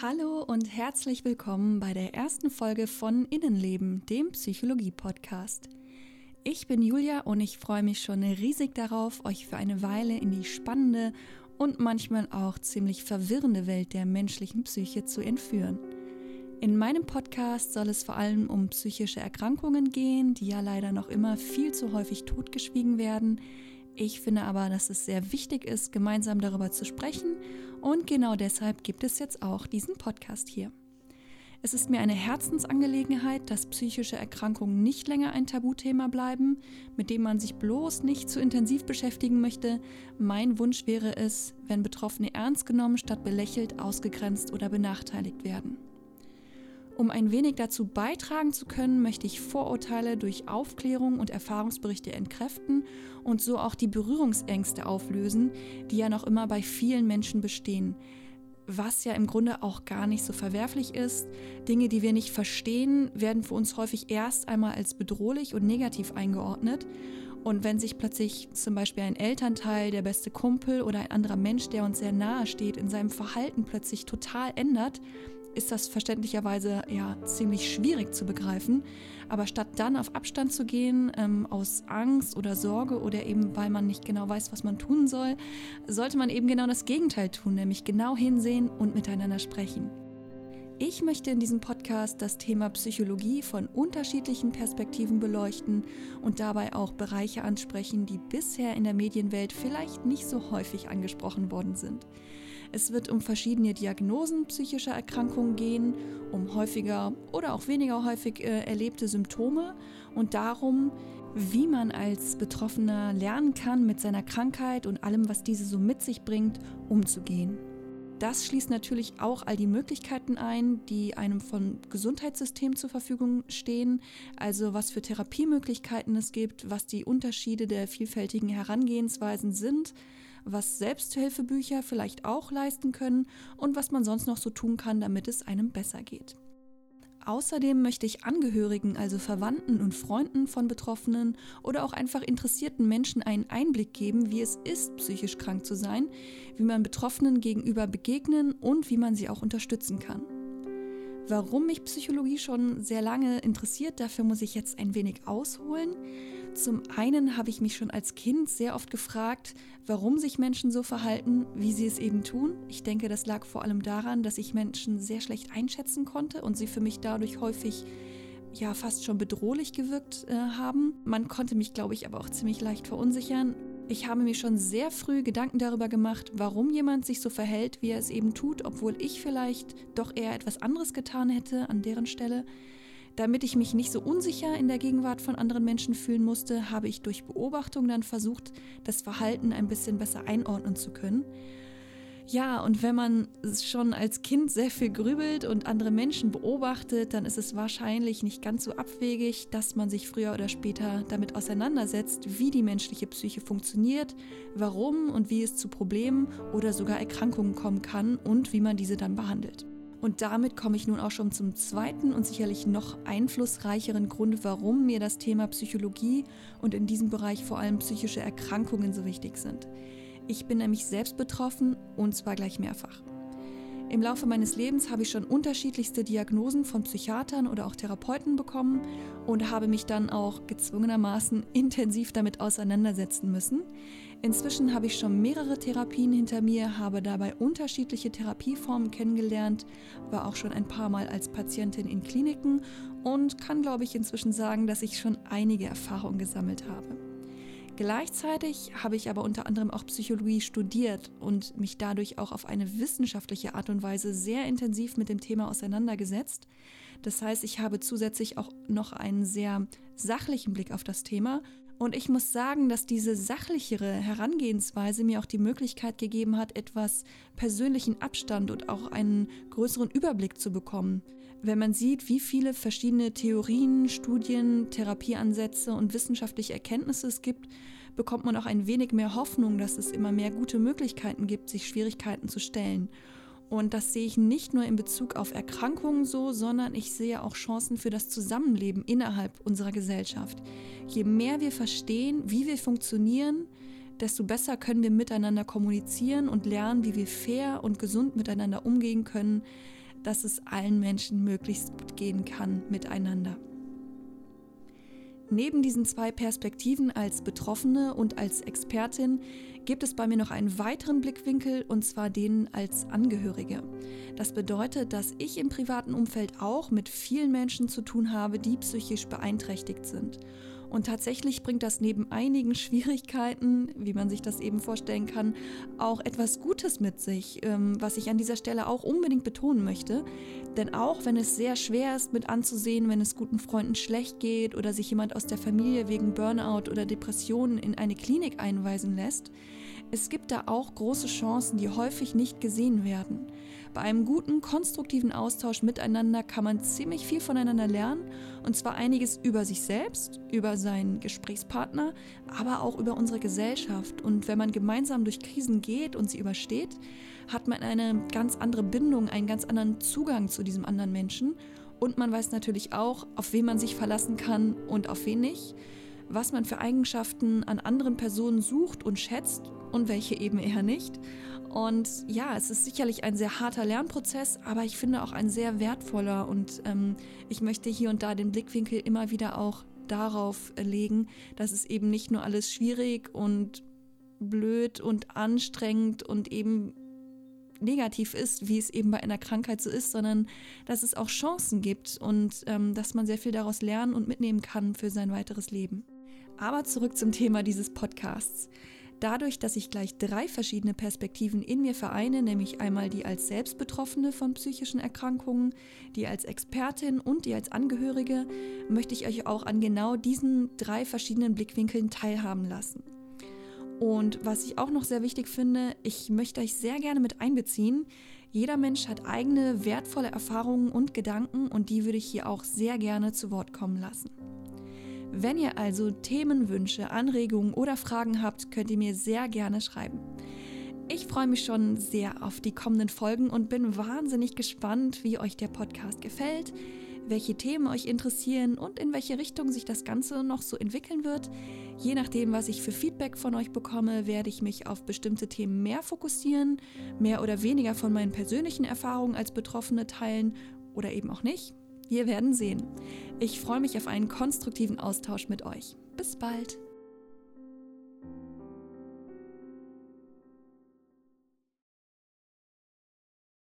Hallo und herzlich willkommen bei der ersten Folge von Innenleben, dem Psychologie-Podcast. Ich bin Julia und ich freue mich schon riesig darauf, euch für eine Weile in die spannende und manchmal auch ziemlich verwirrende Welt der menschlichen Psyche zu entführen. In meinem Podcast soll es vor allem um psychische Erkrankungen gehen, die ja leider noch immer viel zu häufig totgeschwiegen werden. Ich finde aber, dass es sehr wichtig ist, gemeinsam darüber zu sprechen und genau deshalb gibt es jetzt auch diesen Podcast hier. Es ist mir eine Herzensangelegenheit, dass psychische Erkrankungen nicht länger ein Tabuthema bleiben, mit dem man sich bloß nicht zu intensiv beschäftigen möchte. Mein Wunsch wäre es, wenn Betroffene ernst genommen statt belächelt, ausgegrenzt oder benachteiligt werden. Um ein wenig dazu beitragen zu können, möchte ich Vorurteile durch Aufklärung und Erfahrungsberichte entkräften und so auch die Berührungsängste auflösen, die ja noch immer bei vielen Menschen bestehen. Was ja im Grunde auch gar nicht so verwerflich ist. Dinge, die wir nicht verstehen, werden für uns häufig erst einmal als bedrohlich und negativ eingeordnet. Und wenn sich plötzlich zum Beispiel ein Elternteil, der beste Kumpel oder ein anderer Mensch, der uns sehr nahe steht, in seinem Verhalten plötzlich total ändert, ist das verständlicherweise ja ziemlich schwierig zu begreifen. Aber statt dann auf Abstand zu gehen, ähm, aus Angst oder Sorge oder eben weil man nicht genau weiß, was man tun soll, sollte man eben genau das Gegenteil tun, nämlich genau hinsehen und miteinander sprechen. Ich möchte in diesem Podcast das Thema Psychologie von unterschiedlichen Perspektiven beleuchten und dabei auch Bereiche ansprechen, die bisher in der Medienwelt vielleicht nicht so häufig angesprochen worden sind. Es wird um verschiedene Diagnosen psychischer Erkrankungen gehen, um häufiger oder auch weniger häufig äh, erlebte Symptome und darum, wie man als Betroffener lernen kann, mit seiner Krankheit und allem, was diese so mit sich bringt, umzugehen. Das schließt natürlich auch all die Möglichkeiten ein, die einem vom Gesundheitssystem zur Verfügung stehen, also was für Therapiemöglichkeiten es gibt, was die Unterschiede der vielfältigen Herangehensweisen sind, was Selbsthilfebücher vielleicht auch leisten können und was man sonst noch so tun kann, damit es einem besser geht. Außerdem möchte ich Angehörigen, also Verwandten und Freunden von Betroffenen oder auch einfach interessierten Menschen einen Einblick geben, wie es ist, psychisch krank zu sein, wie man Betroffenen gegenüber begegnen und wie man sie auch unterstützen kann. Warum mich Psychologie schon sehr lange interessiert, dafür muss ich jetzt ein wenig ausholen. Zum einen habe ich mich schon als Kind sehr oft gefragt, warum sich Menschen so verhalten, wie sie es eben tun. Ich denke, das lag vor allem daran, dass ich Menschen sehr schlecht einschätzen konnte und sie für mich dadurch häufig ja fast schon bedrohlich gewirkt äh, haben. Man konnte mich, glaube ich, aber auch ziemlich leicht verunsichern. Ich habe mir schon sehr früh Gedanken darüber gemacht, warum jemand sich so verhält, wie er es eben tut, obwohl ich vielleicht doch eher etwas anderes getan hätte an deren Stelle. Damit ich mich nicht so unsicher in der Gegenwart von anderen Menschen fühlen musste, habe ich durch Beobachtung dann versucht, das Verhalten ein bisschen besser einordnen zu können. Ja, und wenn man schon als Kind sehr viel grübelt und andere Menschen beobachtet, dann ist es wahrscheinlich nicht ganz so abwegig, dass man sich früher oder später damit auseinandersetzt, wie die menschliche Psyche funktioniert, warum und wie es zu Problemen oder sogar Erkrankungen kommen kann und wie man diese dann behandelt. Und damit komme ich nun auch schon zum zweiten und sicherlich noch einflussreicheren Grund, warum mir das Thema Psychologie und in diesem Bereich vor allem psychische Erkrankungen so wichtig sind. Ich bin nämlich selbst betroffen und zwar gleich mehrfach. Im Laufe meines Lebens habe ich schon unterschiedlichste Diagnosen von Psychiatern oder auch Therapeuten bekommen und habe mich dann auch gezwungenermaßen intensiv damit auseinandersetzen müssen. Inzwischen habe ich schon mehrere Therapien hinter mir, habe dabei unterschiedliche Therapieformen kennengelernt, war auch schon ein paar Mal als Patientin in Kliniken und kann, glaube ich, inzwischen sagen, dass ich schon einige Erfahrungen gesammelt habe. Gleichzeitig habe ich aber unter anderem auch Psychologie studiert und mich dadurch auch auf eine wissenschaftliche Art und Weise sehr intensiv mit dem Thema auseinandergesetzt. Das heißt, ich habe zusätzlich auch noch einen sehr sachlichen Blick auf das Thema und ich muss sagen, dass diese sachlichere Herangehensweise mir auch die Möglichkeit gegeben hat, etwas persönlichen Abstand und auch einen größeren Überblick zu bekommen. Wenn man sieht, wie viele verschiedene Theorien, Studien, Therapieansätze und wissenschaftliche Erkenntnisse es gibt, bekommt man auch ein wenig mehr Hoffnung, dass es immer mehr gute Möglichkeiten gibt, sich Schwierigkeiten zu stellen. Und das sehe ich nicht nur in Bezug auf Erkrankungen so, sondern ich sehe auch Chancen für das Zusammenleben innerhalb unserer Gesellschaft. Je mehr wir verstehen, wie wir funktionieren, desto besser können wir miteinander kommunizieren und lernen, wie wir fair und gesund miteinander umgehen können. dass es allen Menschen möglichst gut gehen kann miteinander. Neben diesen zwei Perspektiven als Betroffene und als Expertin gibt es bei mir noch einen weiteren Blickwinkel und zwar den als Angehörige. Das bedeutet, dass ich im privaten Umfeld auch mit vielen Menschen zu tun habe, die psychisch beeinträchtigt sind. Und tatsächlich bringt das neben einigen Schwierigkeiten, wie man sich das eben vorstellen kann, auch etwas Gutes mit sich, ähm, was ich an dieser Stelle auch unbedingt betonen möchte. Denn auch wenn es sehr schwer ist mit anzusehen, wenn es guten Freunden schlecht geht oder sich jemand aus der Familie wegen Burnout oder Depressionen in eine Klinik einweisen lässt, es gibt da auch große Chancen, die häufig nicht gesehen werden. Bei einem guten, konstruktiven Austausch miteinander kann man ziemlich viel voneinander lernen. Und zwar einiges über sich selbst, über seinen Gesprächspartner, aber auch über unsere Gesellschaft. Und wenn man gemeinsam durch Krisen geht und sie übersteht, hat man eine ganz andere Bindung, einen ganz anderen Zugang zu diesem anderen Menschen. Und man weiß natürlich auch, auf wen man sich verlassen kann und auf wen nicht was man für Eigenschaften an anderen Personen sucht und schätzt und welche eben eher nicht. Und ja, es ist sicherlich ein sehr harter Lernprozess, aber ich finde auch ein sehr wertvoller und ähm, ich möchte hier und da den Blickwinkel immer wieder auch darauf legen, dass es eben nicht nur alles schwierig und blöd und anstrengend und eben negativ ist, wie es eben bei einer Krankheit so ist, sondern dass es auch Chancen gibt und ähm, dass man sehr viel daraus lernen und mitnehmen kann für sein weiteres Leben. Aber zurück zum Thema dieses Podcasts. Dadurch, dass ich gleich drei verschiedene Perspektiven in mir vereine, nämlich einmal die als Selbstbetroffene von psychischen Erkrankungen, die als Expertin und die als Angehörige, möchte ich euch auch an genau diesen drei verschiedenen Blickwinkeln teilhaben lassen. Und was ich auch noch sehr wichtig finde, ich möchte euch sehr gerne mit einbeziehen. Jeder Mensch hat eigene wertvolle Erfahrungen und Gedanken und die würde ich hier auch sehr gerne zu Wort kommen lassen. Wenn ihr also Themenwünsche, Anregungen oder Fragen habt, könnt ihr mir sehr gerne schreiben. Ich freue mich schon sehr auf die kommenden Folgen und bin wahnsinnig gespannt, wie euch der Podcast gefällt, welche Themen euch interessieren und in welche Richtung sich das Ganze noch so entwickeln wird. Je nachdem, was ich für Feedback von euch bekomme, werde ich mich auf bestimmte Themen mehr fokussieren, mehr oder weniger von meinen persönlichen Erfahrungen als Betroffene teilen oder eben auch nicht. Wir werden sehen. Ich freue mich auf einen konstruktiven Austausch mit euch. Bis bald.